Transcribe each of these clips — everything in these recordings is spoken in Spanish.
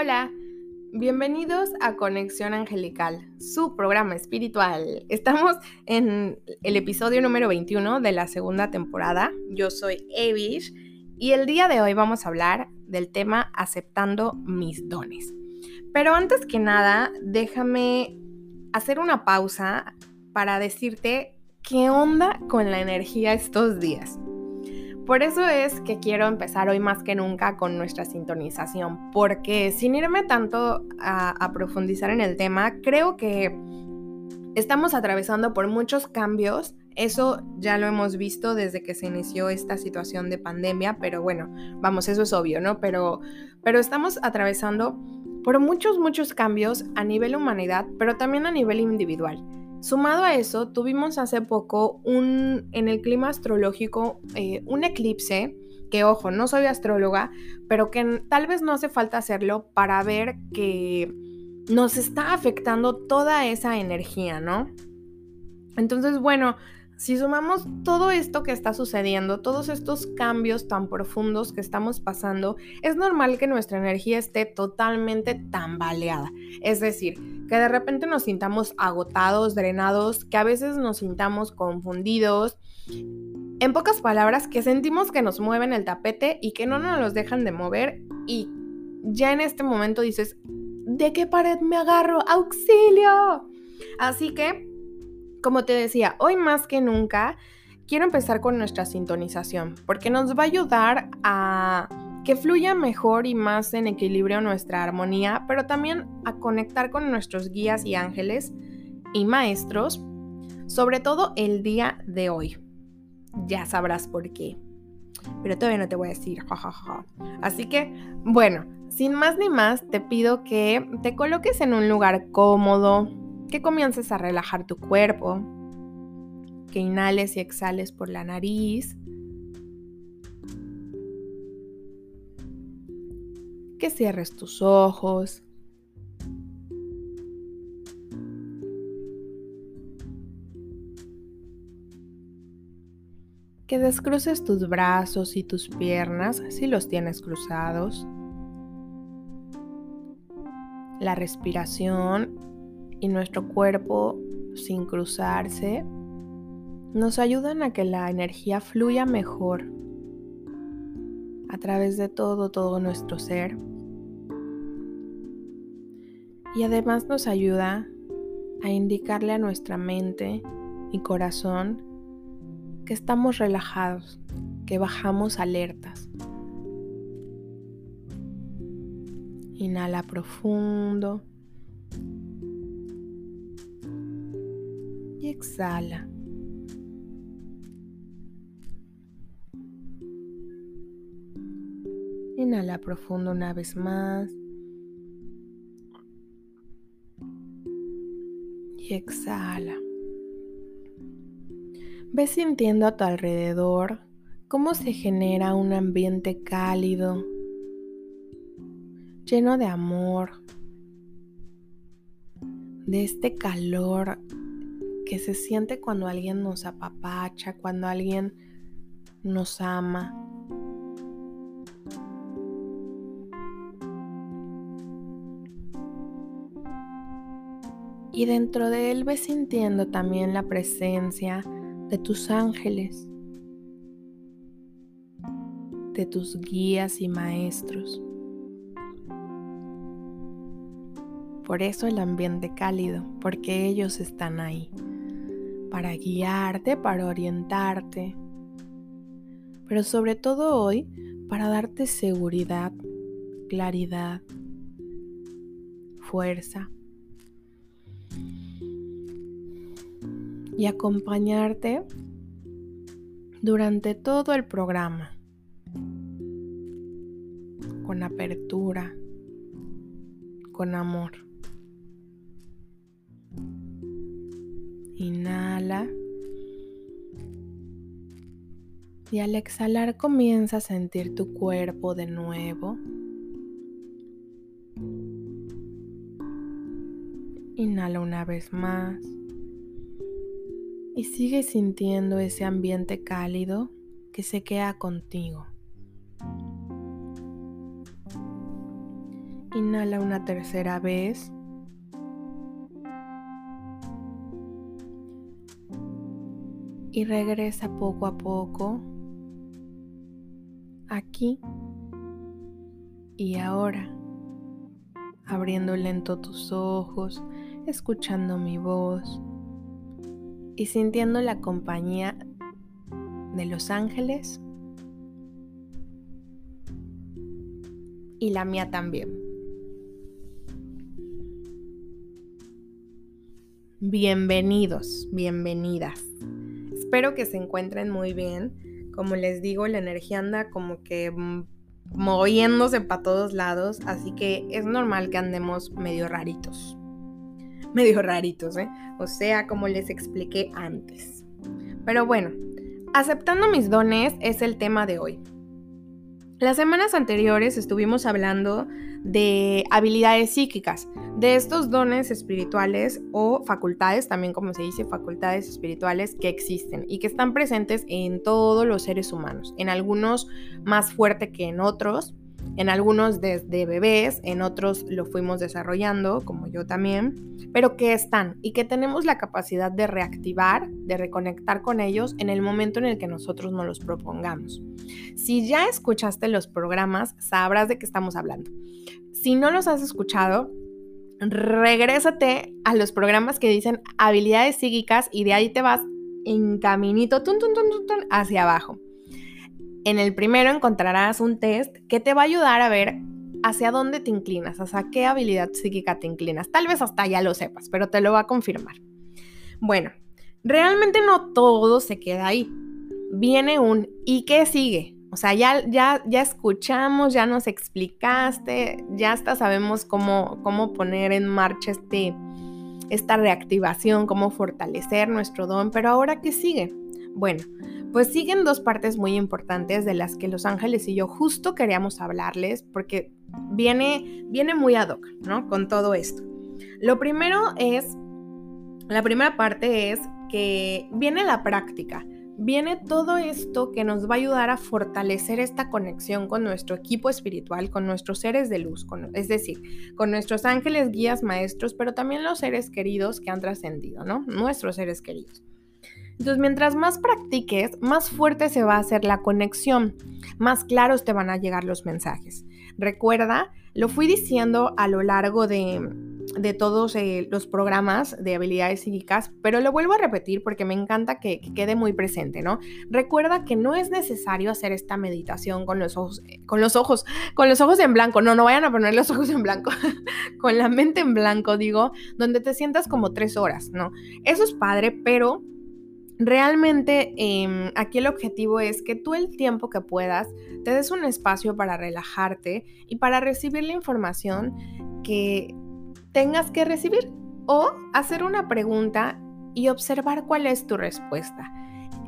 Hola, bienvenidos a Conexión Angelical, su programa espiritual. Estamos en el episodio número 21 de la segunda temporada. Yo soy Avish y el día de hoy vamos a hablar del tema aceptando mis dones. Pero antes que nada, déjame hacer una pausa para decirte qué onda con la energía estos días. Por eso es que quiero empezar hoy más que nunca con nuestra sintonización, porque sin irme tanto a, profundizar en el tema, creo que estamos atravesando por muchos cambios. Eso ya lo hemos visto desde que se inició esta situación de pandemia, pero bueno, vamos, eso es obvio, ¿no? Pero, pero estamos atravesando por muchos, muchos cambios a nivel humanidad, pero también a nivel individual. Sumado a eso, tuvimos hace poco un, en el clima astrológico eh, un eclipse, que ojo, no soy astróloga, pero que tal vez no hace falta hacerlo para ver que nos está afectando toda esa energía, ¿no? Entonces, bueno, si sumamos todo esto que está sucediendo, todos estos cambios tan profundos que estamos pasando, es normal que nuestra energía esté totalmente tambaleada. Es decir, que de repente nos sintamos agotados, drenados, que a veces nos sintamos confundidos. En pocas palabras, que sentimos que nos mueven el tapete y que no nos los dejan de mover y ya en este momento dices, ¿de qué pared me agarro? ¡Auxilio! Así que como te decía, hoy más que nunca quiero empezar con nuestra sintonización, porque nos va a ayudar a que fluya mejor y más en equilibrio nuestra armonía, pero también a conectar con nuestros guías y ángeles y maestros, sobre todo el día de hoy. Ya sabrás por qué. Pero todavía no te voy a decir. Así que, bueno, sin más ni más, te pido que te coloques en un lugar cómodo, que comiences a relajar tu cuerpo, que inhales y exhales por la nariz, que cierres tus ojos. Que descruces tus brazos y tus piernas si los tienes cruzados. La respiración y nuestro cuerpo sin cruzarse nos ayudan a que la energía fluya mejor a través de todo, todo nuestro ser. Y además nos ayuda a indicarle a nuestra mente y corazón que estamos relajados, que bajamos alertas. Inhala profundo. exhala. Inhala profundo una vez más. Exhala. Ve sintiendo a tu alrededor cómo se genera un ambiente cálido, lleno de amor, de este calor que se siente cuando alguien nos apapacha, cuando alguien nos ama. Y dentro de él ves sintiendo también la presencia de tus ángeles, de tus guías y maestros. Por eso el ambiente cálido, porque ellos están ahí para guiarte, para orientarte, pero sobre todo hoy para darte seguridad, claridad, fuerza y acompañarte durante todo el programa con apertura, con amor. Inhala. Y al exhalar comienza a sentir tu cuerpo de nuevo. Inhala una vez más. Y sigue sintiendo ese ambiente cálido que se queda contigo. Inhala una tercera vez. Y regresa poco a poco aquí y ahora, abriendo lento tus ojos, escuchando mi voz y sintiendo la compañía de los ángeles y la mía también. Bienvenidos, bienvenidas. Espero que se encuentren muy bien. Como les digo, la energía anda como que moviéndose para todos lados, así que es normal que andemos medio raritos. Medio raritos, ¿eh? O sea, como les expliqué antes. Pero bueno, aceptando mis dones es el tema de hoy. Las semanas anteriores estuvimos hablando de habilidades psíquicas, de estos dones espirituales o facultades, también como se dice, facultades espirituales que existen y que están presentes en todos los seres humanos, en algunos más fuerte que en otros, en algunos desde bebés, en otros lo fuimos desarrollando, como yo también, pero que están y que tenemos la capacidad de reactivar, de reconectar con ellos en el momento en el que nosotros nos los propongamos. Si ya escuchaste los programas, sabrás de qué estamos hablando. Si no los has escuchado, regrésate a los programas que dicen habilidades psíquicas y de ahí te vas en caminito hacia abajo. En el primero encontrarás un test que te va a ayudar a ver hacia dónde te inclinas, hacia qué habilidad psíquica te inclinas. Tal vez hasta ya lo sepas, pero te lo va a confirmar. Bueno, realmente no todo se queda ahí. Viene un ¿y qué sigue? O sea, ya, ya, ya escuchamos, ya nos explicaste, ya hasta sabemos cómo, cómo poner en marcha este, esta reactivación, cómo fortalecer nuestro don, pero ahora ¿qué sigue? Bueno, pues siguen dos partes muy importantes de las que los ángeles y yo justo queríamos hablarles porque viene, viene muy ad hoc, ¿no? Con todo esto. Lo primero es, la primera parte es que viene la práctica, viene todo esto que nos va a ayudar a fortalecer esta conexión con nuestro equipo espiritual, con nuestros seres de luz, es decir, con nuestros ángeles, guías, maestros, pero también los seres queridos que han trascendido, ¿no? Nuestros seres queridos. Entonces, mientras más practiques, más fuerte se va a hacer la conexión, más claros te van a llegar los mensajes. Recuerda, lo fui diciendo a lo largo de, todos eh, los programas de habilidades psíquicas, pero lo vuelvo a repetir porque me encanta que, que, quede muy presente, ¿no? Recuerda que no es necesario hacer esta meditación con los ojos, eh, con los ojos, con los ojos en blanco. No, no vayan a poner los ojos en blanco, con la mente en blanco, digo, donde te sientas como tres horas, ¿no? Eso es padre, pero Realmente em, aquí el objetivo es que tú el tiempo que puedas te des un espacio para relajarte y para recibir la información que tengas que recibir o hacer una pregunta y observar cuál es tu respuesta.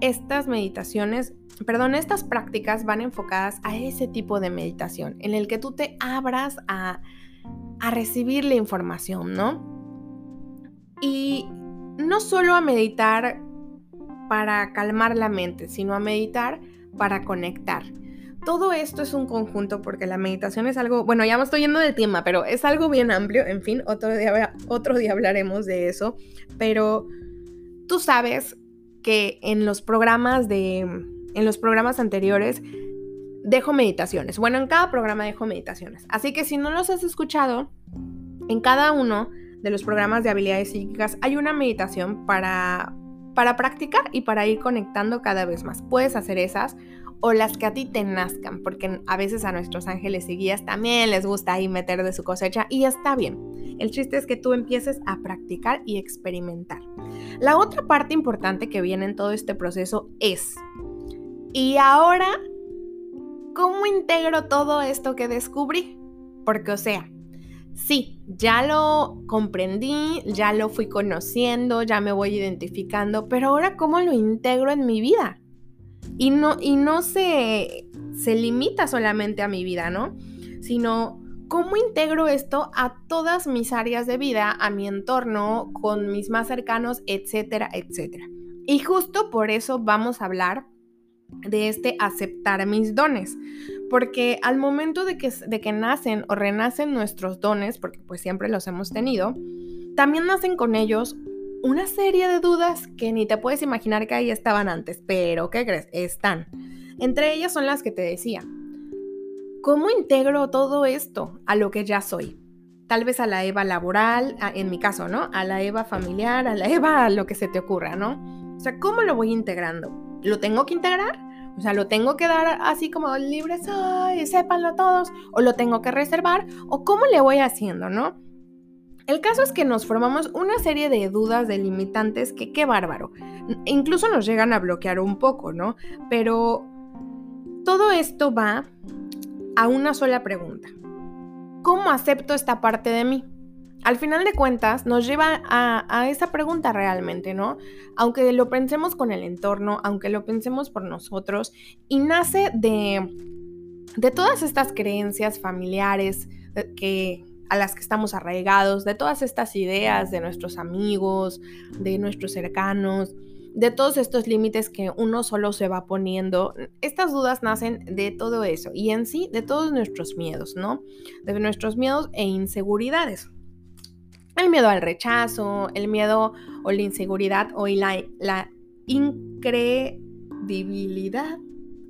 Estas meditaciones, perdón, estas prácticas van enfocadas a ese tipo de meditación en el que tú te abras a, a recibir la información, ¿no? Y no solo a meditar para calmar la mente, sino a meditar para conectar. Todo esto es un conjunto porque la meditación es algo, bueno, ya me estoy yendo del tema, pero es algo bien amplio, en fin, otro día, otro día hablaremos de eso, pero tú sabes que en los programas de, en los programas anteriores dejo meditaciones. Bueno, en cada programa dejo meditaciones. Así que si no los has escuchado, en cada uno de los programas de habilidades psíquicas hay una meditación para para practicar y para ir conectando cada vez más. Puedes hacer esas o las que a ti te nazcan, porque a veces a nuestros ángeles y guías también les gusta ahí meter de su cosecha y está bien. El chiste es que tú empieces a practicar y experimentar. La otra parte importante que viene en todo este proceso es, ¿y ahora cómo integro todo esto que descubrí? Porque, o sea, sí, ya lo comprendí, ya lo fui conociendo, ya me voy identificando, pero ahora cómo lo integro en mi vida. Y no, y no se, se limita solamente a mi vida, ¿no? Sino cómo integro esto a todas mis áreas de vida, a mi entorno, con mis más cercanos, etcétera, etcétera. Y justo por eso vamos a hablar de este aceptar mis dones, porque al momento de que, de que nacen o renacen nuestros dones, porque pues siempre los hemos tenido, también nacen con ellos una serie de dudas que ni te puedes imaginar que ahí estaban antes, pero ¿qué crees? Están. Entre ellas son las que te decía. ¿Cómo integro todo esto a lo que ya soy? Tal vez a la Eva laboral, en mi caso, ¿no? A la Eva familiar, a la Eva a lo que se te ocurra, ¿no? O sea, ¿cómo lo voy integrando? ¿Lo tengo que integrar? O sea, ¿lo tengo que dar así como libre soy, sépanlo todos? ¿O lo tengo que reservar? ¿O cómo le voy haciendo, no? El caso es que nos formamos una serie de dudas delimitantes que qué bárbaro. Incluso nos llegan a bloquear un poco, ¿no? Pero todo esto va a una sola pregunta. ¿Cómo acepto esta parte de mí? Al final de cuentas, nos lleva a, esa pregunta realmente, ¿no? Aunque lo pensemos con el entorno, aunque lo pensemos por nosotros, y nace de, de todas estas creencias familiares eh, que, a las que estamos arraigados, de todas estas ideas de nuestros amigos, de nuestros cercanos, de todos estos límites que uno solo se va poniendo. Estas dudas nacen de todo eso y en sí de todos nuestros miedos, ¿no? De nuestros miedos e inseguridades. El miedo al rechazo, el miedo o la inseguridad o la, la incredibilidad.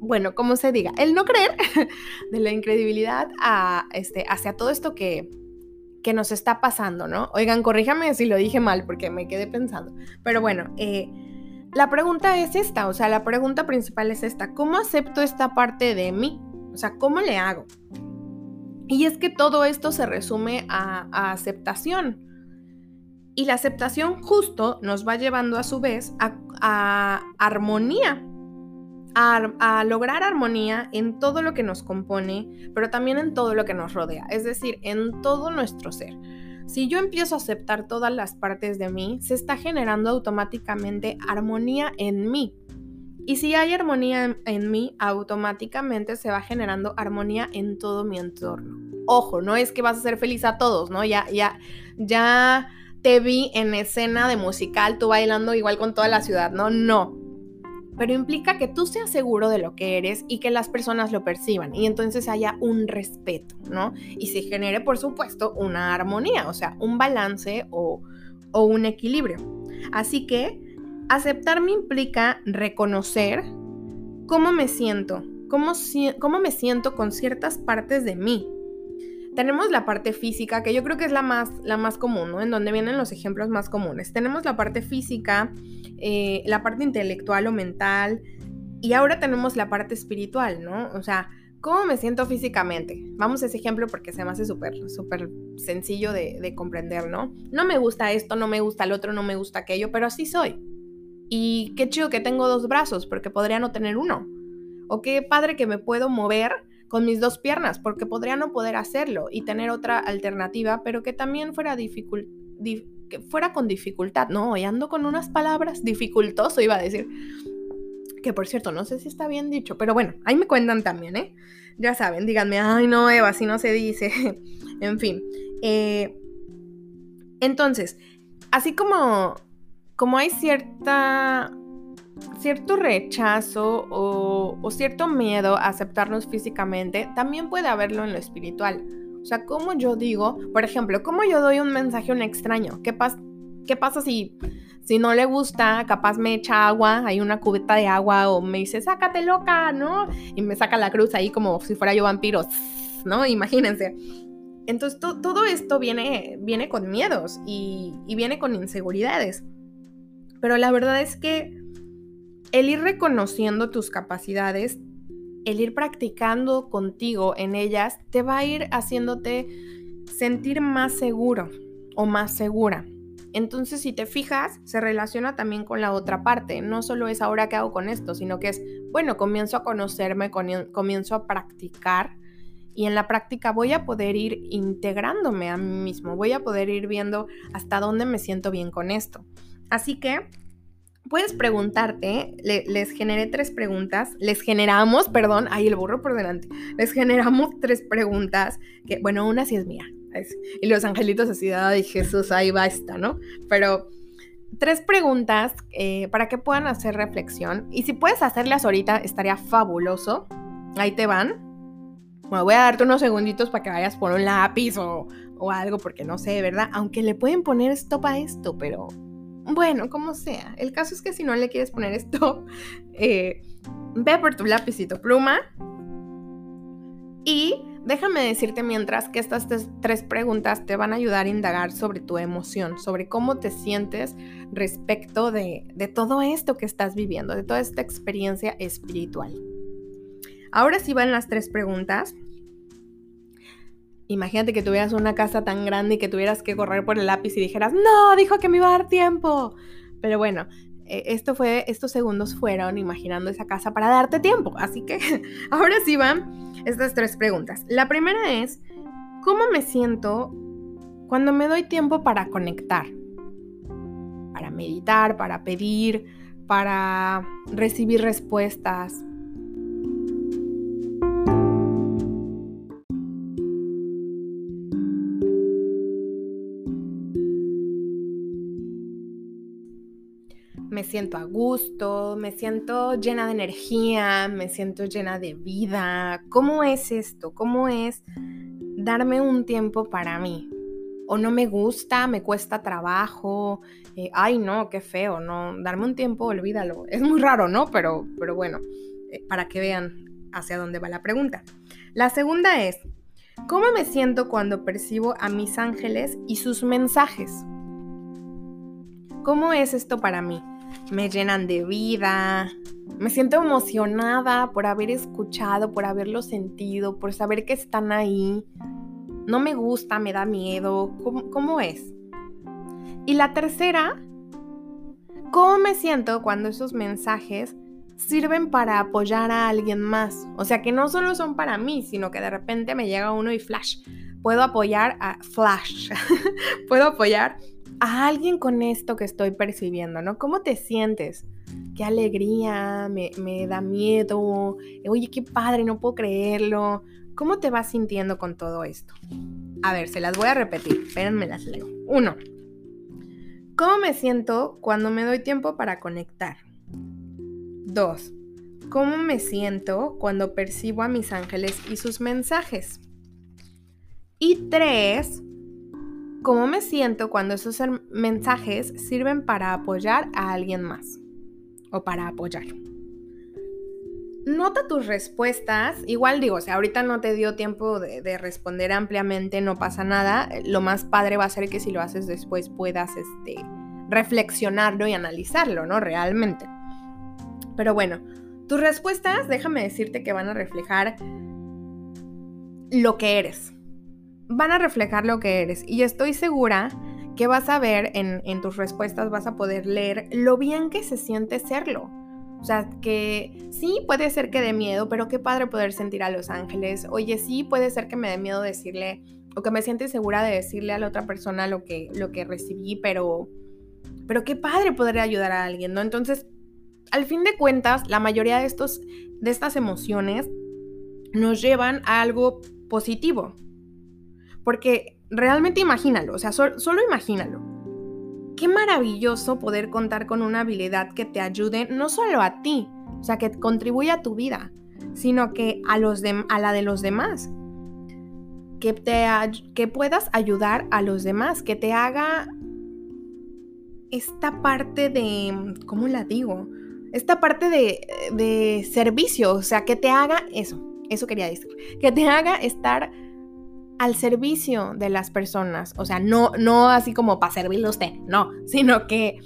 Bueno, como se diga, el no creer de la incredibilidad a, este, hacia todo esto que, que nos está pasando, ¿no? Oigan, corríjame si lo dije mal porque me quedé pensando. Pero bueno, eh, la pregunta es esta, o sea, la pregunta principal es esta, ¿cómo acepto esta parte de mí? O sea, ¿cómo le hago? Y es que todo esto se resume a, aceptación. Y la aceptación justo nos va llevando a su vez a, armonía, a, lograr armonía en todo lo que nos compone, pero también en todo lo que nos rodea, es decir, en todo nuestro ser. Si yo empiezo a aceptar todas las partes de mí, se está generando automáticamente armonía en mí. Y si hay armonía en, mí, automáticamente se va generando armonía en todo mi entorno. Ojo, no es que vas a ser feliz a todos, ¿no? Ya, ya, ya te vi en escena de musical, tú bailando igual con toda la ciudad, ¿no? No pero implica que tú seas seguro de lo que eres y que las personas lo perciban y entonces haya un respeto, ¿no? Y se genere, por supuesto, una armonía, o sea, un balance o, un equilibrio. Así que aceptarme implica reconocer cómo me siento, cómo, cómo me siento con ciertas partes de mí, tenemos la parte física, que yo creo que es la más, la más común, ¿no? En donde vienen los ejemplos más comunes. Tenemos la parte física, eh, la parte intelectual o mental, y ahora tenemos la parte espiritual, ¿no? O sea, ¿cómo me siento físicamente? Vamos a ese ejemplo porque se me hace súper, súper sencillo de, de comprender, ¿no? No me gusta esto, no me gusta el otro, no me gusta aquello, pero así soy. Y qué chido que tengo dos brazos, porque podría no tener uno. O qué padre que me puedo mover con mis dos piernas, porque podría no poder hacerlo y tener otra alternativa, pero que también fuera que fuera con dificultad, ¿no? Y ando con unas palabras, dificultoso iba a decir. Que por cierto, no sé si está bien dicho, pero bueno, ahí me cuentan también, ¿eh? Ya saben, díganme, ay no, Eva, así no se dice. en fin. Eh, entonces, así como, como hay cierta cierto rechazo o, cierto miedo a aceptarnos físicamente, también puede haberlo en lo espiritual. O sea, como yo digo, por ejemplo, como yo doy un mensaje a un extraño? ¿Qué, qué pasa si, si no le gusta, capaz me echa agua, hay una cubeta de agua o me dice, sácate loca, ¿no? Y me saca la cruz ahí como si fuera yo vampiro, ¿no? Imagínense. Entonces todo esto viene, viene con miedos y viene con inseguridades. Pero la verdad es que el ir reconociendo tus capacidades, el ir practicando contigo en ellas, te va a ir haciéndote sentir más seguro o más segura. Entonces, si te fijas, se relaciona también con la otra parte. No solo es ahora que hago con esto, sino que es, bueno, comienzo a conocerme, comienzo a practicar y en la práctica voy a poder ir integrándome a mí mismo, voy a poder ir viendo hasta dónde me siento bien con esto. Así que puedes preguntarte, les generé tres preguntas, les generamos, perdón, ahí el burro por delante, les generamos tres preguntas, que bueno, una sí es mía, y los angelitos así, ay Jesús, ahí va esta, ¿no? Pero tres preguntas eh, para que puedan hacer reflexión, y si puedes hacerlas ahorita, estaría fabuloso, ahí te van. bueno, voy a darte unos segunditos para que vayas por un lápiz o, o algo, porque no sé, ¿verdad? Aunque le pueden poner stop a esto, pero bueno, como sea. El caso es que si no le quieres poner stop, eh, ve por tu lápiz pluma y déjame decirte mientras que estas tres preguntas te van a ayudar a indagar sobre tu emoción, sobre cómo te sientes respecto de, de todo esto que estás viviendo, de toda esta experiencia espiritual. Ahora sí van las tres preguntas Imagínate que tuvieras una casa tan grande y que tuvieras que correr por el lápiz y dijeras, no, dijo que me iba a dar tiempo. Pero bueno, eh, esto fue, estos segundos fueron imaginando esa casa para darte tiempo. Así que ahora sí van estas tres preguntas. La primera es, ¿cómo me siento cuando me doy tiempo para conectar? Para meditar, para pedir, para recibir respuestas, me siento a gusto, me siento llena de energía, me siento llena de vida. ¿Cómo es esto? ¿Cómo es darme un tiempo para mí? O no me gusta, me cuesta trabajo, eh, ay no, qué feo, no, darme un tiempo, olvídalo. Es muy raro, ¿no? Pero, pero bueno, eh, para que vean hacia dónde va la pregunta. La segunda es, ¿cómo me siento cuando percibo a mis ángeles y sus mensajes? ¿Cómo es esto para mí? Me llenan de vida. Me siento emocionada por haber escuchado, por haberlo sentido, por saber que están ahí. No me gusta, me da miedo. ¿Cómo, es? Y la tercera, ¿cómo me siento cuando esos mensajes sirven para apoyar a alguien más? O sea, que no solo son para mí, sino que de repente me llega uno y flash. Puedo apoyar a Flash. Puedo apoyar a alguien con esto que estoy percibiendo, ¿no? ¿Cómo te sientes? Qué alegría, me, da miedo, oye, qué padre, no puedo creerlo. ¿Cómo te vas sintiendo con todo esto? A ver, se las voy a repetir, espérenme las leo. Uno, ¿cómo me siento cuando me doy tiempo para conectar? Dos, ¿cómo me siento cuando percibo a mis ángeles y sus mensajes? Y tres, ¿Cómo me siento cuando esos mensajes sirven para apoyar a alguien más? O para apoyar. Nota tus respuestas. Igual digo, si ahorita no te dio tiempo de, responder ampliamente, no pasa nada. Lo más padre va a ser que si lo haces después puedas este, reflexionarlo y analizarlo, ¿no? Realmente. Pero bueno, tus respuestas, déjame decirte que van a reflejar lo que eres van a reflejar lo que eres. Y estoy segura que vas a ver en, tus respuestas, vas a poder leer lo bien que se siente serlo. O sea, que sí puede ser que dé miedo, pero qué padre poder sentir a los ángeles. Oye, sí puede ser que me dé miedo decirle o que me siente segura de decirle a la otra persona lo que, lo que recibí, pero, pero qué padre poder ayudar a alguien, ¿no? Entonces, al fin de cuentas, la mayoría de, estos, de estas emociones nos llevan a algo positivo, porque realmente imagínalo, o sea, solo imagínalo. Qué maravilloso poder contar con una habilidad que te ayude no solo a ti, o sea, que contribuya a tu vida, sino que a, los a la de los demás. Que, te, que puedas ayudar a los demás, que te haga esta parte de, ¿cómo la digo? Esta parte de, de servicio, o sea, que te haga eso, eso quería decir, que te haga estar al servicio de las personas. O sea, no, no así como para servirle a usted, no, sino que,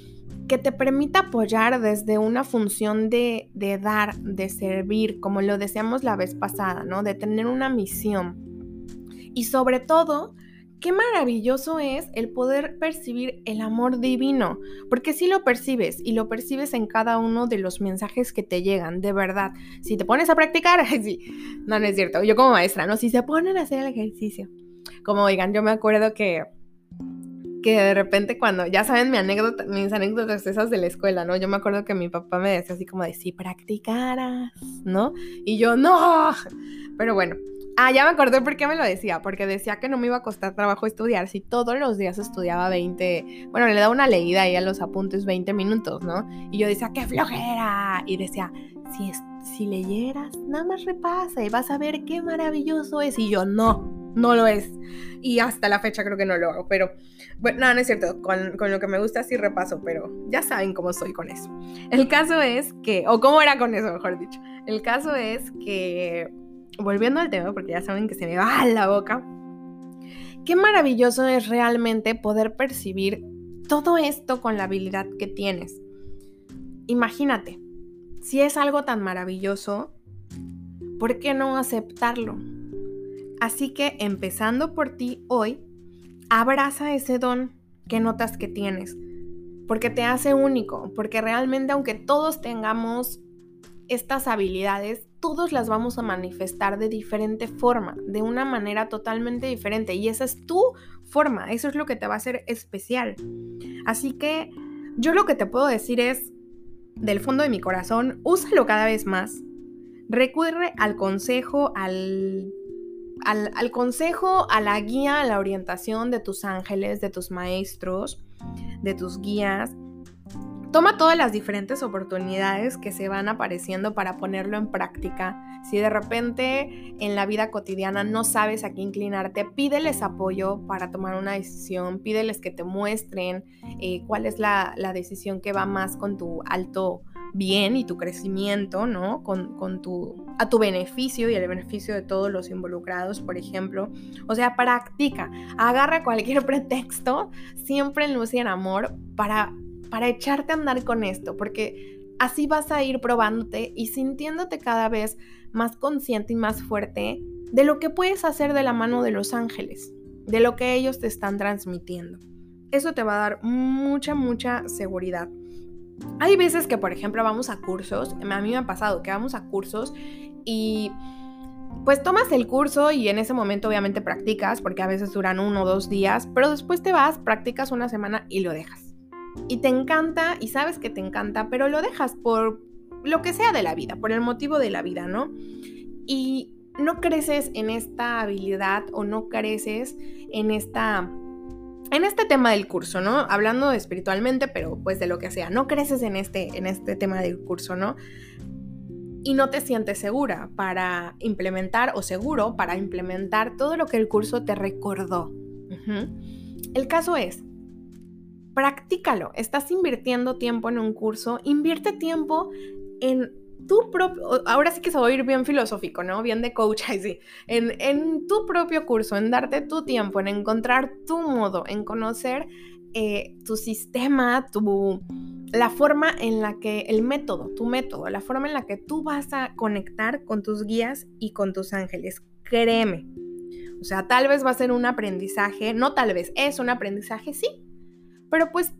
que te permita apoyar desde una función de, de dar, de servir, como lo decíamos la vez pasada, ¿no? De tener una misión. Y sobre todo, qué maravilloso es el poder percibir el amor divino, porque si lo percibes y lo percibes en cada uno de los mensajes que te llegan, de verdad. Si te pones a practicar, sí, no, no es cierto, yo como maestra, ¿no? Si se ponen a hacer el ejercicio, como oigan, yo me acuerdo que que de repente cuando, ya saben mi anécdota, mis anécdotas esas de la escuela, ¿no? Yo me acuerdo que mi papá me decía así como de, si practicaras, ¿no? Y yo, no, pero bueno, Ah, ya me acordé por qué me lo decía, porque decía que no me iba a costar trabajo estudiar si todos los días estudiaba 20, bueno, le daba una leída ahí a los apuntes 20 minutos, ¿no? Y yo decía, ¡qué flojera! Y decía, si, si leyeras, nada más repasa y vas a ver qué maravilloso es. Y yo, no, no lo es. Y hasta la fecha creo que no lo hago, pero bueno, no, no es cierto, con, con, lo que me gusta sí repaso, pero ya saben cómo soy con eso. El caso es que, o cómo era con eso, mejor dicho. El caso es que, volviendo al tema, porque ya saben que se me va la boca, qué maravilloso es realmente poder percibir todo esto con la habilidad que tienes. Imagínate, si es algo tan maravilloso, ¿por qué no aceptarlo? Así que empezando por ti hoy, abraza ese don que notas que tienes, porque te hace único, porque realmente aunque todos tengamos estas habilidades, todos las vamos a manifestar de diferente forma, de una manera totalmente diferente. Y esa es tu forma, eso es lo que te va a hacer especial. Así que yo lo que te puedo decir es, del fondo de mi corazón, úsalo cada vez más. Recurre al consejo, al al, consejo, a la guía, a la orientación de tus ángeles, de tus maestros, de tus guías. Toma todas las diferentes oportunidades que se van apareciendo para ponerlo en práctica. Si de repente en la vida cotidiana no sabes a qué inclinarte, pídeles apoyo para tomar una decisión, pídeles que te muestren eh, cuál es la, decisión que va más con tu alto bien y tu crecimiento, ¿no? Con, tu, a tu beneficio y el beneficio de todos los involucrados, por ejemplo. O sea, practica, agarra cualquier pretexto, siempre en luz en amor, para, para echarte a andar con esto, porque así vas a ir probándote y sintiéndote cada vez más consciente y más fuerte de lo que puedes hacer de la mano de los ángeles, de lo que ellos te están transmitiendo. Eso te va a dar mucha, mucha seguridad. Hay veces que, por ejemplo, vamos a cursos, a mí me ha pasado que vamos a cursos y pues tomas el curso y en ese momento obviamente practicas, porque a veces duran uno o dos días, pero después te vas, practicas una semana y lo dejas. Y te encanta y sabes que te encanta, pero lo dejas por lo que sea de la vida, por el motivo de la vida, ¿no? Y no creces en esta habilidad o no creces en esta en este tema del curso, ¿no? Hablando espiritualmente, pero pues de lo que sea, no creces en este, en este tema del curso, ¿no? Y no te sientes segura para implementar o seguro para implementar todo lo que el curso te recordó. El caso es, practícalo. Estás invirtiendo tiempo en un curso, invierte tiempo en tu propio, ahora sí que se va a ir bien filosófico, ¿no? Bien de coach, en, en tu propio curso, en darte tu tiempo, en encontrar tu modo, en conocer eh, tu sistema, tu, la forma en la que, el método, tu método, la forma en la que tú vas a conectar con tus guías y con tus ángeles. Créeme. O sea, tal vez va a ser un aprendizaje, no tal vez, es un aprendizaje, sí, pero pues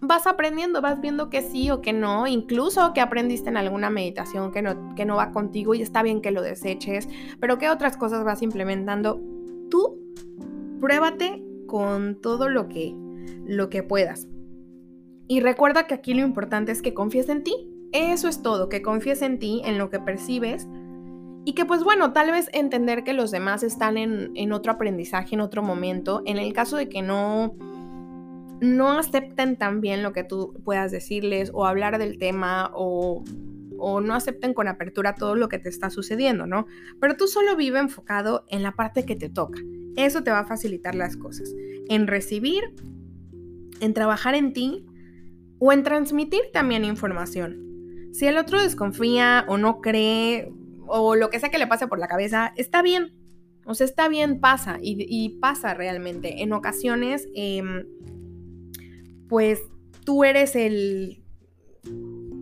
vas aprendiendo, vas viendo que sí o que no, incluso que aprendiste en alguna meditación que no, que no va contigo y está bien que lo deseches, pero qué otras cosas vas implementando. Tú pruébate con todo lo que, lo que puedas. Y recuerda que aquí lo importante es que confíes en ti. Eso es todo, que confíes en ti, en lo que percibes. Y que pues bueno, tal vez entender que los demás están en, en otro aprendizaje, en otro momento. En el caso de que no no acepten también lo que tú puedas decirles o hablar del tema o, no acepten con apertura todo lo que te está sucediendo, ¿no? Pero tú solo vive enfocado en la parte que te toca. Eso te va a facilitar las cosas. En recibir, en trabajar en ti o en transmitir también información. Si el otro desconfía o no cree o lo que sea que le pase por la cabeza, está bien. O sea, está bien, pasa y, pasa realmente. En ocasiones... Em, pues tú eres el...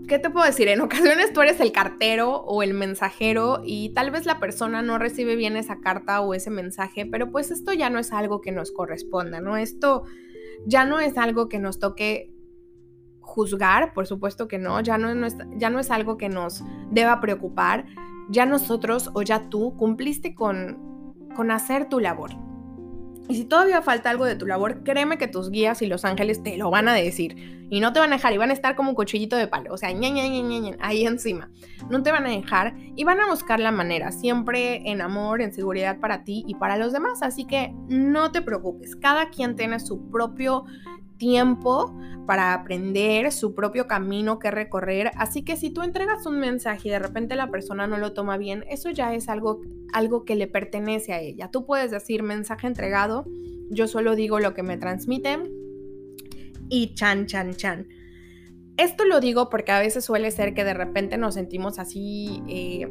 ¿Qué te puedo decir? En ocasiones tú eres el cartero o el mensajero y tal vez la persona no recibe bien esa carta o ese mensaje, pero pues esto ya no es algo que nos corresponda, ¿no? Esto ya no es algo que nos toque juzgar, por supuesto que no, ya no, es, ya no es algo que nos deba preocupar, ya nosotros o ya tú cumpliste con, con hacer tu labor. Y si todavía falta algo de tu labor, créeme que tus guías y los ángeles te lo van a decir. Y no te van a dejar, y van a estar como un cuchillito de palo, o sea, ña, ña, ña, ahí encima. No te van a dejar y van a buscar la manera, siempre en amor, en seguridad para ti y para los demás. Así que no te preocupes, cada quien tiene su propio tiempo para aprender, su propio camino que recorrer. Así que si tú entregas un mensaje y de repente la persona no lo toma bien, eso ya es algo, algo que le pertenece a ella. Tú puedes decir mensaje entregado, yo solo digo lo que me transmiten y chan, chan, chan. Esto lo digo porque a veces suele ser que de repente nos sentimos así, eh,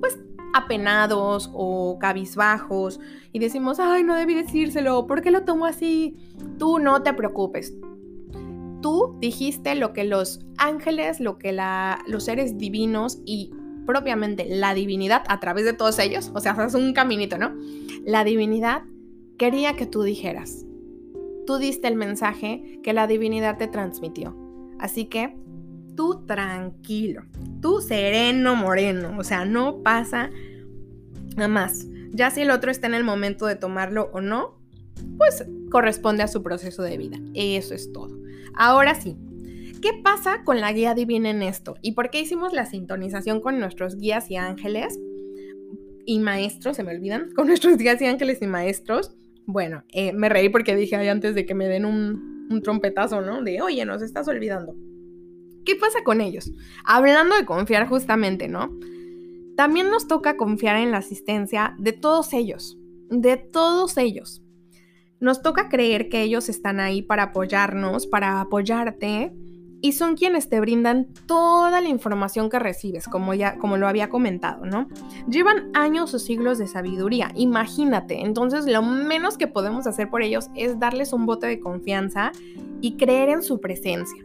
pues apenados o cabizbajos y decimos, ay, no debí decírselo, ¿por qué lo tomo así? Tú no te preocupes. Tú dijiste lo que los ángeles, lo que los seres divinos y propiamente la divinidad a través de todos ellos, o sea, es un caminito, ¿no? La divinidad quería que tú dijeras. Tú diste el mensaje que la divinidad te transmitió. Así que tú tranquilo, tú sereno moreno, o sea, no pasa nada más. Ya si el otro está en el momento de tomarlo o no, pues corresponde a su proceso de vida. Eso es todo. Ahora sí, ¿qué pasa con la guía divina en esto? ¿Y por qué hicimos la sintonización con nuestros guías y ángeles? Y maestros, se me olvidan, con nuestros guías y ángeles y maestros. Bueno, eh, me reí porque dije ahí antes de que me den un, un trompetazo, ¿no? De, oye, nos estás olvidando. ¿Qué pasa con ellos? Hablando de confiar justamente, ¿no? También nos toca confiar en la asistencia de todos ellos, de todos ellos. Nos toca creer que ellos están ahí para apoyarnos, para apoyarte, y son quienes te brindan toda la información que recibes, como ya como lo había comentado, ¿no? Llevan años o siglos de sabiduría, imagínate. Entonces, lo menos que podemos hacer por ellos es darles un bote de confianza y creer en su presencia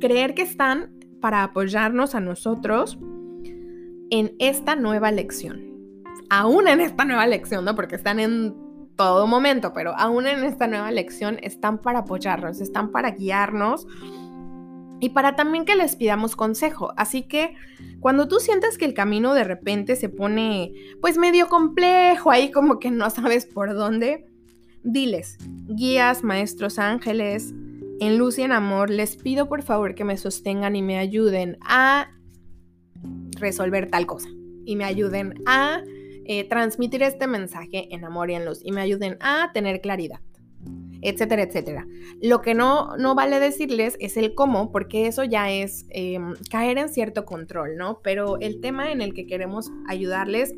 creer que están para apoyarnos a nosotros en esta nueva lección. Aún en esta nueva lección, ¿no? Porque están en todo momento, pero aún en esta nueva lección están para apoyarnos, están para guiarnos y para también que les pidamos consejo. Así que cuando tú sientes que el camino de repente se pone pues medio complejo, ahí como que no sabes por dónde, diles, guías, maestros ángeles, en luz y en amor, les pido por favor que me sostengan y me ayuden a resolver tal cosa. Y me ayuden a eh, transmitir este mensaje en amor y en luz. Y me ayuden a tener claridad. Etcétera, etcétera. Lo que no, no vale decirles es el cómo, porque eso ya es em, caer en cierto control, ¿no? Pero el tema en el que queremos ayudarles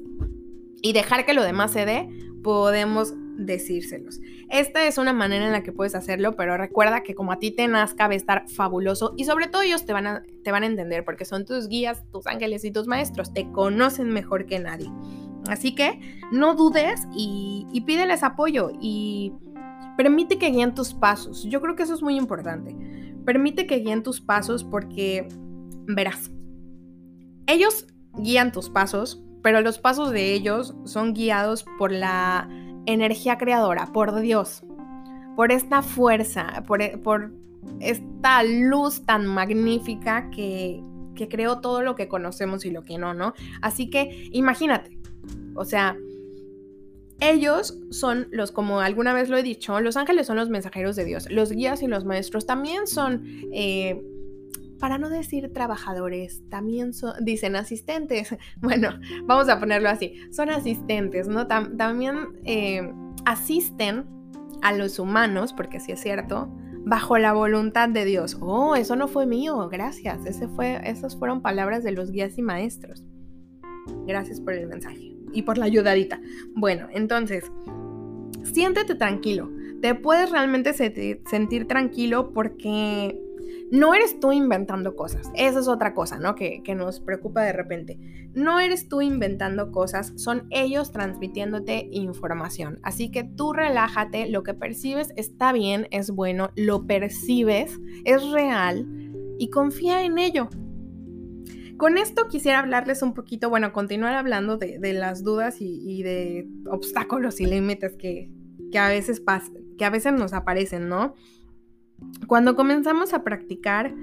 y dejar que lo demás se dé, podemos decírselos. Esta es una manera en la que puedes hacerlo, pero recuerda que como a ti te nazca, va a estar fabuloso y sobre todo ellos te van a, te van a entender porque son tus guías, tus ángeles y tus maestros, te conocen mejor que nadie. Así que no dudes y, y pídeles apoyo y permite que guíen tus pasos. Yo creo que eso es muy importante. Permite que guíen tus pasos porque verás, ellos guían tus pasos, pero los pasos de ellos son guiados por la energía creadora, por Dios, por esta fuerza, por, e, por esta luz tan magnífica que, que creó todo lo que conocemos y lo que no, ¿no? Así que imagínate, o sea, ellos son los, como alguna vez lo he dicho, los ángeles son los mensajeros de Dios, los guías y los maestros también son... Eh, para no decir trabajadores, también son, dicen asistentes. Bueno, vamos a ponerlo así, son asistentes, ¿no? también eh, asisten a los humanos, porque sí es cierto, bajo la voluntad de Dios. Oh, eso no fue mío, gracias. Ese fue, esas fueron palabras de los guías y maestros. Gracias por el mensaje y por la ayudadita. Bueno, entonces, siéntete tranquilo. Te puedes realmente sentir tranquilo porque no eres tú inventando cosas. Esa es otra cosa, ¿no? Que, nos preocupa de repente. No eres tú inventando cosas, son ellos transmitiéndote información. Así que tú relájate, lo que percibes está bien, es bueno, lo percibes, es real y confía en ello. Con esto quisiera hablarles un poquito, bueno, continuar hablando de, las dudas y, de obstáculos y límites que, que, a veces que a veces nos aparecen, ¿no? Cuando comenzamos a practicar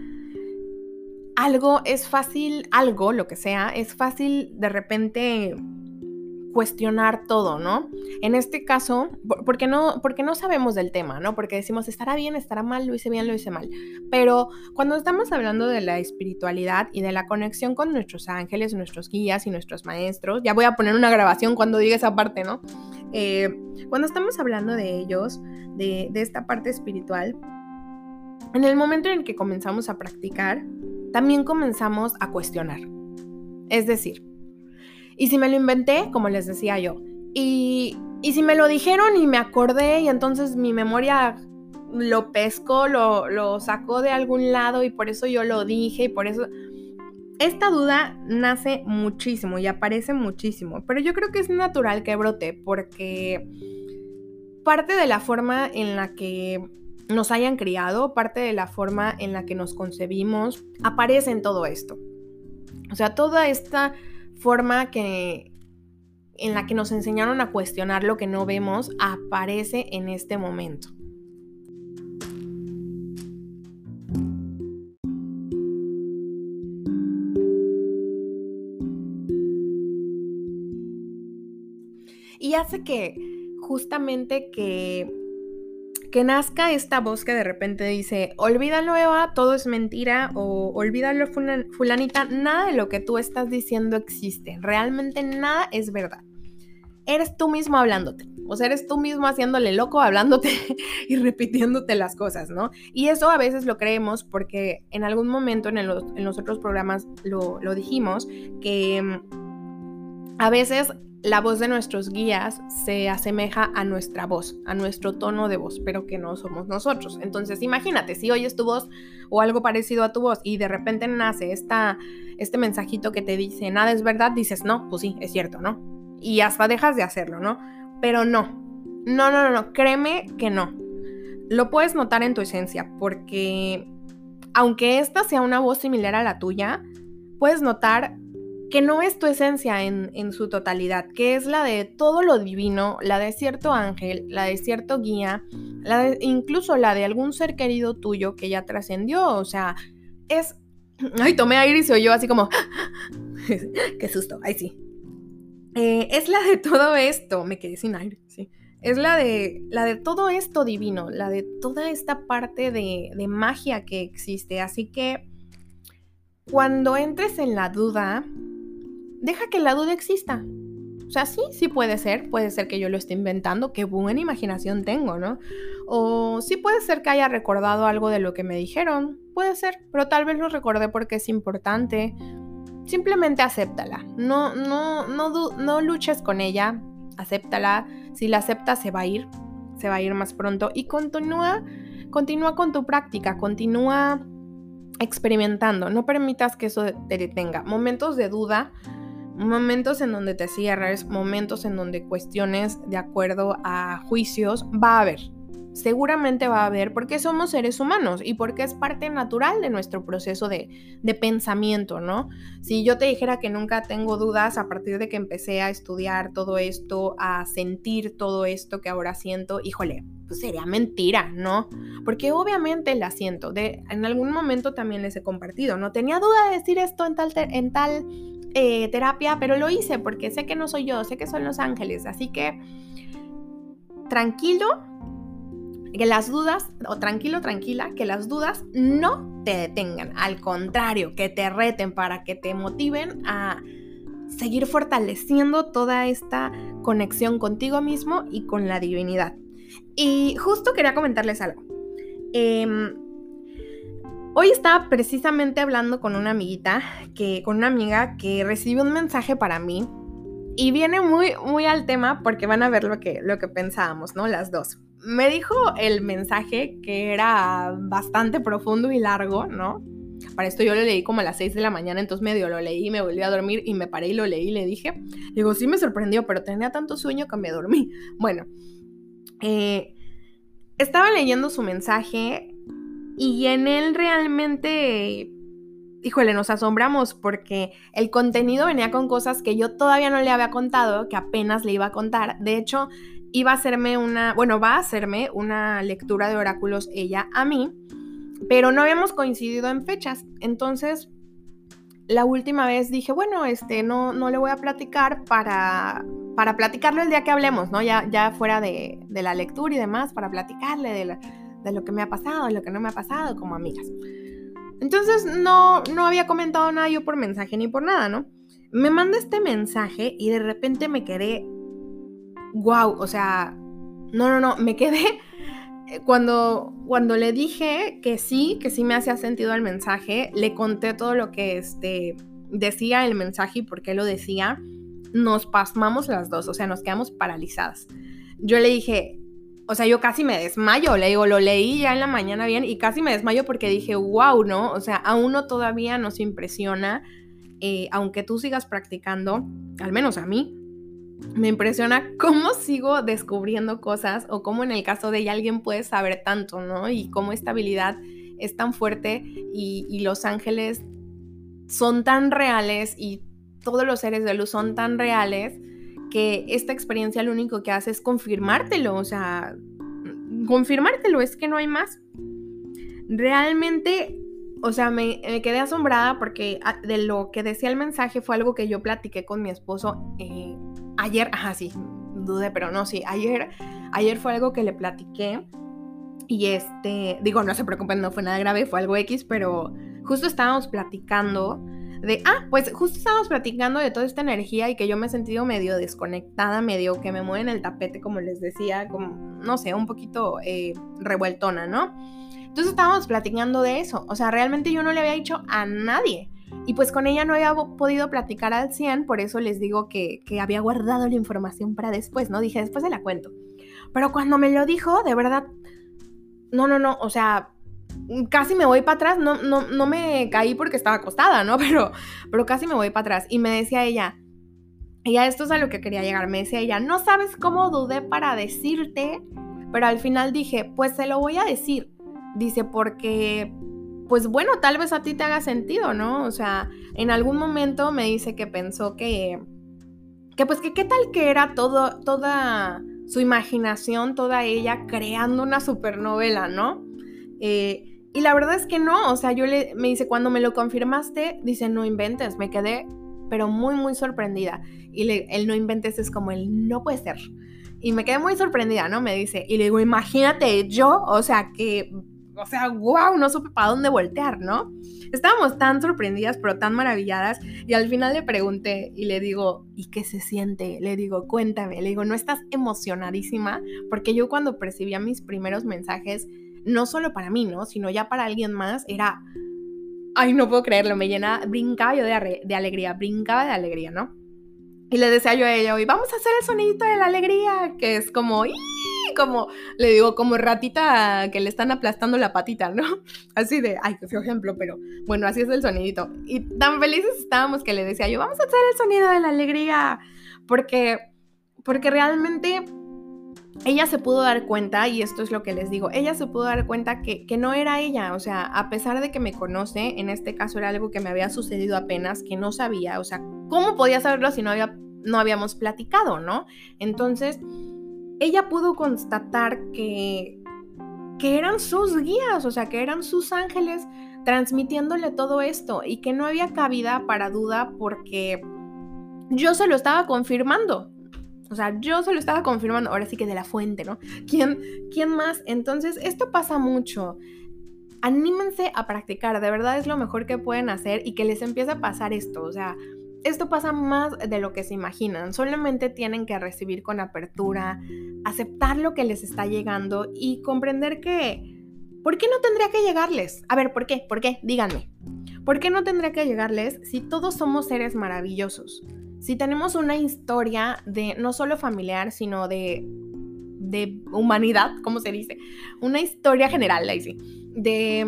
algo, es fácil, algo, lo que sea, es fácil de repente cuestionar todo, ¿no? En este caso, porque no, porque no sabemos del tema, ¿no? Porque decimos, estará bien, estará mal, lo hice bien, lo hice mal. Pero cuando estamos hablando de la espiritualidad y de la conexión con nuestros ángeles, nuestros guías y nuestros maestros, ya voy a poner una grabación cuando diga esa parte, ¿no? Eh, cuando estamos hablando de ellos, de, de esta parte espiritual, en el momento en el que comenzamos a practicar, también comenzamos a cuestionar. Es decir, y si me lo inventé, como les decía yo, y, si me lo dijeron y me acordé y entonces mi memoria lo pescó, lo, lo sacó de algún lado y por eso yo lo dije y por eso... Esta duda nace muchísimo y aparece muchísimo, pero yo creo que es natural que brote porque parte de la forma en la que nos hayan criado, parte de la forma en la que nos concebimos, aparece en todo esto. O sea, toda esta forma que en la que nos enseñaron a cuestionar lo que no vemos aparece en este momento. Y hace que justamente que que nazca esta voz que de repente dice, olvídalo Eva, todo es mentira o olvídalo fulanita, nada de lo que tú estás diciendo existe, realmente nada es verdad. Eres tú mismo hablándote, o sea, eres tú mismo haciéndole loco, hablándote y repitiéndote las cosas, ¿no? Y eso a veces lo creemos porque en algún momento en, en los otros programas lo, lo dijimos, que mm, a veces la voz de nuestros guías se asemeja a nuestra voz, a nuestro tono de voz, pero que no somos nosotros. Entonces, imagínate, si oyes tu voz o algo parecido a tu voz y de repente nace esta, este mensajito que te dice, nada es verdad, dices, no, pues sí, es cierto, ¿no? Y hasta dejas de hacerlo, ¿no? Pero no, no, no, no, no, créeme que no. Lo puedes notar en tu esencia, porque aunque esta sea una voz similar a la tuya, puedes notar que no es tu esencia en, su totalidad, que es la de todo lo divino, la de cierto ángel, la de cierto guía, la incluso la de algún ser querido tuyo que ya trascendió, o sea, es... Ay, tomé aire y se oyó así como... Qué susto, ay sí. Eh, es la de todo esto, me quedé sin aire, sí. Es la de, la de todo esto divino, la de toda esta parte de, de magia que existe. Así que cuando entres en la duda, deja que la duda exista. O sea, sí, sí puede ser, puede ser que yo lo esté inventando, qué buena imaginación tengo, ¿no? O sí puede ser que haya recordado algo de lo que me dijeron, puede ser, pero tal vez lo recordé porque es importante. Simplemente acéptala, no, no, no, no luches con ella, acéptala. Si la aceptas se va a ir, se va a ir más pronto y continúa, continúa con tu práctica, continúa experimentando, no permitas que eso te detenga. Momentos de duda momentos en donde te cierres, momentos en donde cuestiones de acuerdo a juicios, va a haber. Seguramente va a haber porque somos seres humanos y porque es parte natural de nuestro proceso de, de pensamiento, ¿no? Si yo te dijera que nunca tengo dudas a partir de que empecé a estudiar todo esto, a sentir todo esto que ahora siento, híjole, pues sería mentira, ¿no? Porque obviamente la siento. De, en algún momento también les he compartido, no tenía duda de decir esto en tal, en tal eh, terapia, pero lo hice porque sé que no soy yo, sé que son los ángeles, así que tranquilo, que las dudas, o tranquilo, tranquila, que las dudas no te detengan, al contrario, que te reten para que te motiven a seguir fortaleciendo toda esta conexión contigo mismo y con la divinidad. Y justo quería comentarles algo. Eh, Hoy estaba precisamente hablando con una amiguita, que, con una amiga que recibió un mensaje para mí y viene muy, muy al tema porque van a ver lo que, lo que pensábamos, ¿no? Las dos. Me dijo el mensaje que era bastante profundo y largo, ¿no? Para esto yo lo leí como a las 6 de la mañana, entonces medio lo leí, me volví a dormir y me paré y lo leí y le dije. Digo, sí me sorprendió, pero tenía tanto sueño que me dormí. Bueno, eh, estaba leyendo su mensaje y en él realmente, híjole, nos asombramos porque el contenido venía con cosas que yo todavía no le había contado, que apenas le iba a contar. De hecho, iba a hacerme una, bueno, va a hacerme una lectura de oráculos ella a mí, pero no habíamos coincidido en fechas. Entonces, la última vez dije, bueno, este, no, no le voy a platicar para, para platicarlo el día que hablemos, ¿no? Ya, ya fuera de, la lectura y demás, para platicarle de, de, lo que me ha pasado, de lo que no me ha pasado, como amigas. Entonces no, no había comentado nada yo por mensaje ni por nada, ¿no? Me manda este mensaje y de repente me quedé, wow, o sea, no, no, no, me quedé eh, cuando, cuando le dije que sí, que sí me hacía sentido el mensaje, le conté todo lo que este, decía el mensaje y por qué lo decía, nos pasmamos las dos, o sea, nos quedamos paralizadas. Yo le dije, o sea, yo casi me desmayo, le digo, lo leí ya en la mañana bien y casi me desmayo porque dije, wow, ¿no? O sea, a uno todavía nos impresiona, eh, aunque tú sigas practicando, al menos a mí, me impresiona cómo sigo descubriendo cosas o cómo en el caso de ella alguien puede saber tanto, ¿no? Y cómo esta habilidad es tan fuerte y, y los ángeles son tan reales y todos los seres de luz son tan reales que esta experiencia lo único que hace es confirmártelo, o sea, confirmártelo, es que no hay más. Realmente, o sea, me, quedé asombrada porque ah, de lo que decía el mensaje fue algo que yo platiqué con mi esposo eh, ayer, ajá, sí, dudé, pero no, sí, ayer, ayer fue algo que le platiqué y este, digo, no se preocupen, no fue nada grave, fue algo X, pero justo estábamos platicando de, ah, pues justo estábamos platicando de toda esta energía y que yo me he sentido medio desconectada, medio que me mueven el tapete, como les decía, como, no sé, un poquito eh, revueltona, ¿no? Entonces estábamos platicando de eso, o sea, realmente yo no le había dicho a nadie. Y pues con ella no había podido platicar al 100, por eso les digo que, que había guardado la información para después, ¿no? Dije, después se la cuento. Pero cuando me lo dijo, de verdad, no, no, no, o sea, casi me voy para atrás, no, no, no me caí porque estaba acostada, ¿no? Pero, pero casi me voy para atrás. Y me decía ella, y a esto es a lo que quería llegar, me decía ella, no sabes cómo dudé para decirte, pero al final dije, pues se lo voy a decir. Dice, porque, pues bueno, tal vez a ti te haga sentido, ¿no? O sea, en algún momento me dice que pensó que, que pues que qué tal que era todo, toda su imaginación, toda ella creando una supernovela, ¿no? Eh, y la verdad es que no, o sea, yo le, me dice, cuando me lo confirmaste, dice, no inventes, me quedé, pero muy, muy sorprendida. Y le, el no inventes es como el no puede ser. Y me quedé muy sorprendida, ¿no? Me dice, y le digo, imagínate yo, o sea, que, o sea, wow, no supe para dónde voltear, ¿no? Estábamos tan sorprendidas, pero tan maravilladas. Y al final le pregunté y le digo, ¿y qué se siente? Le digo, cuéntame. Le digo, ¿no estás emocionadísima? Porque yo cuando percibía mis primeros mensajes, no solo para mí, ¿no? Sino ya para alguien más, era, ay, no puedo creerlo, me llena, brincaba yo de, alegría, brincaba de alegría, ¿no? Y le decía yo a ella, hoy vamos a hacer el sonidito de la alegría, que es como, como, le digo, como ratita que le están aplastando la patita, ¿no? Así de, ay, qué feo ejemplo, pero bueno, así es el sonidito. Y tan felices estábamos que le decía yo, vamos a hacer el sonido de la alegría, porque, porque realmente ella se pudo dar cuenta, y esto es lo que les digo, ella se pudo dar cuenta que, no era ella, o sea, a pesar de que me conoce, en este caso era algo que me había sucedido apenas, que no sabía, o sea, ¿cómo podía saberlo si no, había, no habíamos platicado, no? Entonces, ella pudo constatar que, que eran sus guías, o sea, que eran sus ángeles transmitiéndole todo esto y que no había cabida para duda porque yo se lo estaba confirmando. O sea, yo se lo estaba confirmando, ahora sí que de la fuente, ¿no? ¿Quién, quién más? Entonces, esto pasa mucho. Anímense a practicar, de verdad es lo mejor que pueden hacer y que les empiece a pasar esto. O sea, esto pasa más de lo que se imaginan. Solamente tienen que recibir con apertura, aceptar lo que les está llegando y comprender que... ¿Por qué no tendría que llegarles? A ver, ¿por qué? ¿Por qué? Díganme. ¿Por qué no tendría que llegarles si todos somos seres maravillosos? Si tenemos una historia de no solo familiar, sino de, de humanidad, ¿cómo se dice? Una historia general, sí, de,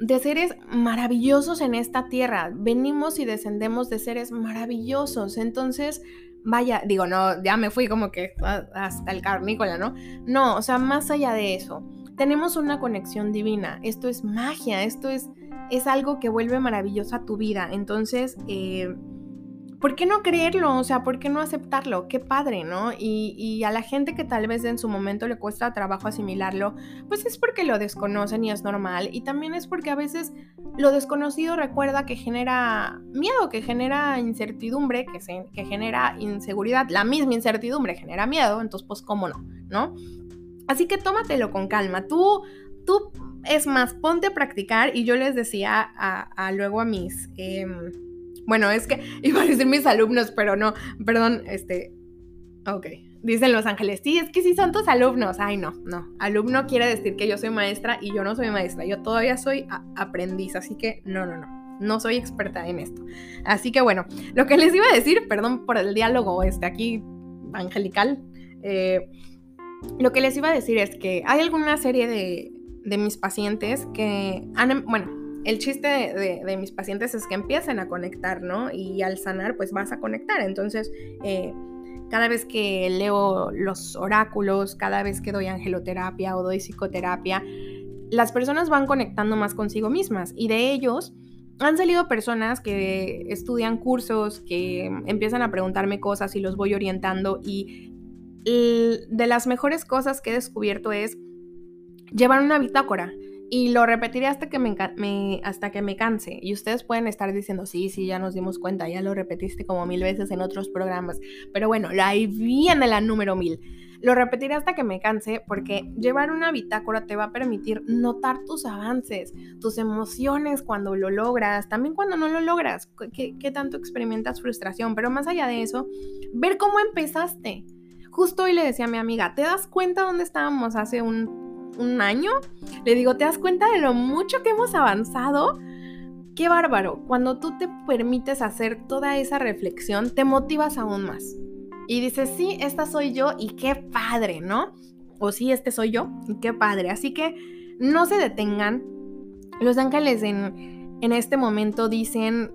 de seres maravillosos en esta tierra. Venimos y descendemos de seres maravillosos. Entonces, vaya, digo, no, ya me fui como que hasta el carnícola, ¿no? No, o sea, más allá de eso, tenemos una conexión divina. Esto es magia, esto es, es algo que vuelve maravillosa tu vida. Entonces, eh, ¿por qué no creerlo? O sea, ¿por qué no aceptarlo? Qué padre, ¿no? Y, a la gente que tal vez en su momento le cuesta trabajo asimilarlo, pues es porque lo desconocen y es normal. Y también es porque a veces lo desconocido recuerda que genera miedo, que genera incertidumbre, que, se, que genera inseguridad. La misma incertidumbre genera miedo, entonces pues cómo no, ¿no? Así que tómatelo con calma. Tú, tú, es más, ponte a practicar y yo les decía a, luego a mis... Em, bueno, es que iba a decir mis alumnos, pero no, perdón, este, ok. Dicen Los Ángeles, sí, es que sí son tus alumnos. Ay, no, no. Alumno quiere decir que yo soy maestra y yo no soy maestra. Yo todavía soy aprendiz, así que no, no, no. No soy experta en esto. Así que bueno, lo que les iba a decir, perdón por el diálogo este aquí angelical, eh, lo que les iba a decir es que hay alguna serie de, de mis pacientes que han, em, bueno, el chiste de, mis pacientes es que empiecen a conectar, ¿no? Y al sanar, pues vas a conectar. Entonces, eh, cada vez que leo los oráculos, cada vez que doy angeloterapia o doy psicoterapia, las personas van conectando más consigo mismas. Y de ellos han salido personas que estudian cursos, que empiezan a preguntarme cosas y los voy orientando. Y de las mejores cosas que he descubierto es llevar una bitácora y lo repetiré hasta que me, hasta que me canse. Y ustedes pueden estar diciendo, sí, sí, ya nos dimos cuenta, ya lo repetiste como mil veces en otros programas. Pero bueno, ahí viene la número mil. Lo repetiré hasta que me canse porque llevar una bitácora te va a permitir notar tus avances, tus emociones cuando lo logras, también cuando no lo logras, qué, tanto experimentas frustración, pero más allá de eso, ver cómo empezaste. Justo hoy le decía a mi amiga, ¿te das cuenta dónde estábamos hace un un año, le digo, ¿te das cuenta de lo mucho que hemos avanzado? Qué bárbaro, cuando tú te permites hacer toda esa reflexión, te motivas aún más. Y dices, sí, esta soy yo y qué padre, ¿no? O sí, este soy yo y qué padre. Así que no se detengan. Los ángeles en, en este momento dicen,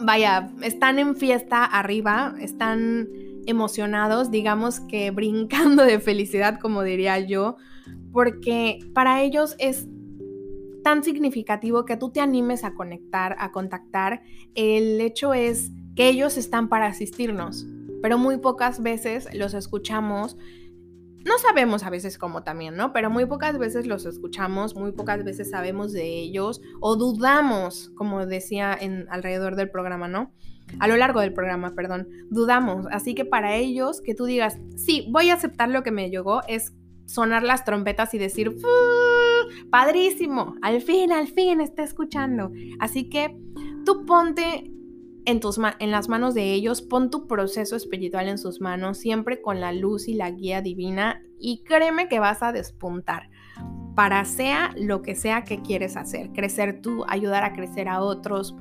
vaya, están en fiesta arriba, están emocionados, digamos que brincando de felicidad, como diría yo, porque para ellos es tan significativo que tú te animes a conectar, a contactar. El hecho es que ellos están para asistirnos, pero muy pocas veces los escuchamos. No sabemos a veces cómo también, ¿no? Pero muy pocas veces los escuchamos, muy pocas veces sabemos de ellos o dudamos, como decía en alrededor del programa, ¿no? A lo largo del programa, perdón, dudamos. Así que para ellos que tú digas, sí, voy a aceptar lo que me llegó, es sonar las trompetas y decir, padrísimo, al fin, al fin está escuchando. Así que tú ponte en, tus en las manos de ellos, pon tu proceso espiritual en sus manos, siempre con la luz y la guía divina y créeme que vas a despuntar para sea lo que sea que quieres hacer, crecer tú, ayudar a crecer a otros,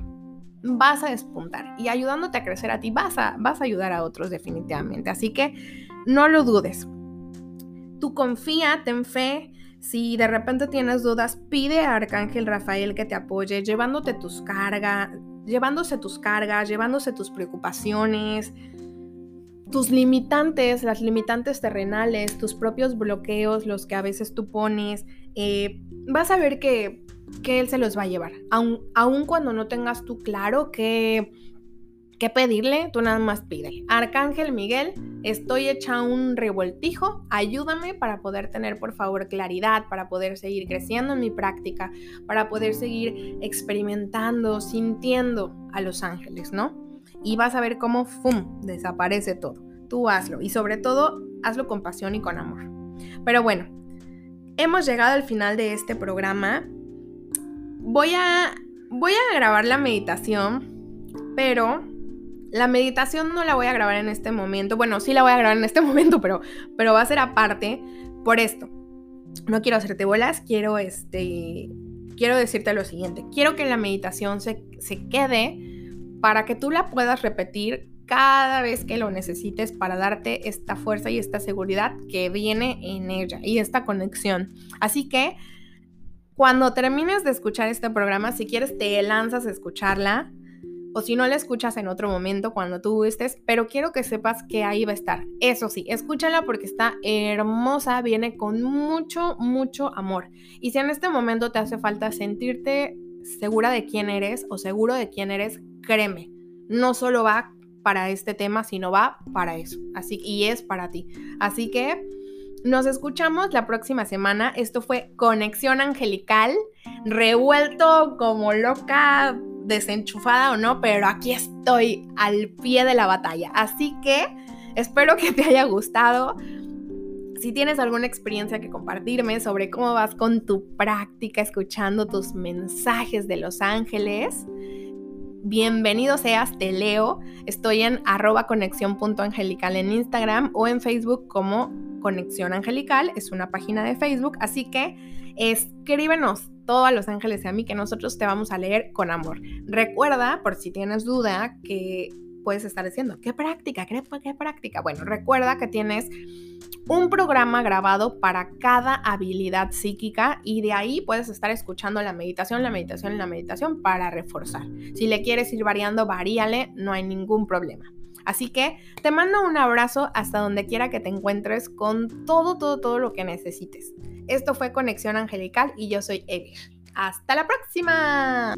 vas a despuntar y ayudándote a crecer a ti vas a, vas a ayudar a otros definitivamente. Así que no lo dudes. Tú confía, ten fe. Si de repente tienes dudas, pide a Arcángel Rafael que te apoye, llevándote tus cargas, llevándose tus cargas, llevándose tus preocupaciones, tus limitantes, las limitantes terrenales, tus propios bloqueos, los que a veces tú pones. Eh, vas a ver que, que, él se los va a llevar. Aun, aun cuando no tengas tú claro que qué pedirle, tú nada más pide. Arcángel Miguel, estoy hecha un revoltijo, ayúdame para poder tener por favor claridad, para poder seguir creciendo en mi práctica, para poder seguir experimentando, sintiendo a los ángeles, ¿no? Y vas a ver cómo, ¡fum!, desaparece todo. Tú hazlo y sobre todo, hazlo con pasión y con amor. Pero bueno, hemos llegado al final de este programa. Voy a, voy a grabar la meditación, pero la meditación no la voy a grabar en este momento. Bueno, sí la voy a grabar en este momento, pero, pero va a ser aparte por esto. No quiero hacerte bolas, quiero este. Quiero decirte lo siguiente. Quiero que la meditación se, se quede para que tú la puedas repetir cada vez que lo necesites para darte esta fuerza y esta seguridad que viene en ella y esta conexión. Así que cuando termines de escuchar este programa, si quieres te lanzas a escucharla o si no la escuchas en otro momento cuando tú estés, pero quiero que sepas que ahí va a estar. Eso sí, escúchala porque está hermosa, viene con mucho, mucho amor. Y si en este momento te hace falta sentirte segura de quién eres o seguro de quién eres, créeme, no solo va para este tema, sino va para eso. Así y es para ti. Así que nos escuchamos la próxima semana. Esto fue Conexión Angelical, revuelto como loca, desenchufada o no, pero aquí estoy al pie de la batalla. Así que espero que te haya gustado. Si tienes alguna experiencia que compartirme sobre cómo vas con tu práctica escuchando tus mensajes de los ángeles, bienvenido seas, te leo. Estoy en arroba conexión.angelical en Instagram o en Facebook como Conexión Angelical, es una página de Facebook, así que escríbenos todo a los ángeles y a mí que nosotros te vamos a leer con amor. Recuerda, por si tienes duda, que puedes estar diciendo, ¿qué práctica? ¿Qué, qué práctica? Bueno, recuerda que tienes un programa grabado para cada habilidad psíquica y de ahí puedes estar escuchando la meditación, la meditación la meditación para reforzar. Si le quieres ir variando, varíale, no hay ningún problema. Así que te mando un abrazo hasta donde quiera que te encuentres con todo, todo, todo lo que necesites. Esto fue Conexión Angelical y yo soy Evir. Hasta la próxima.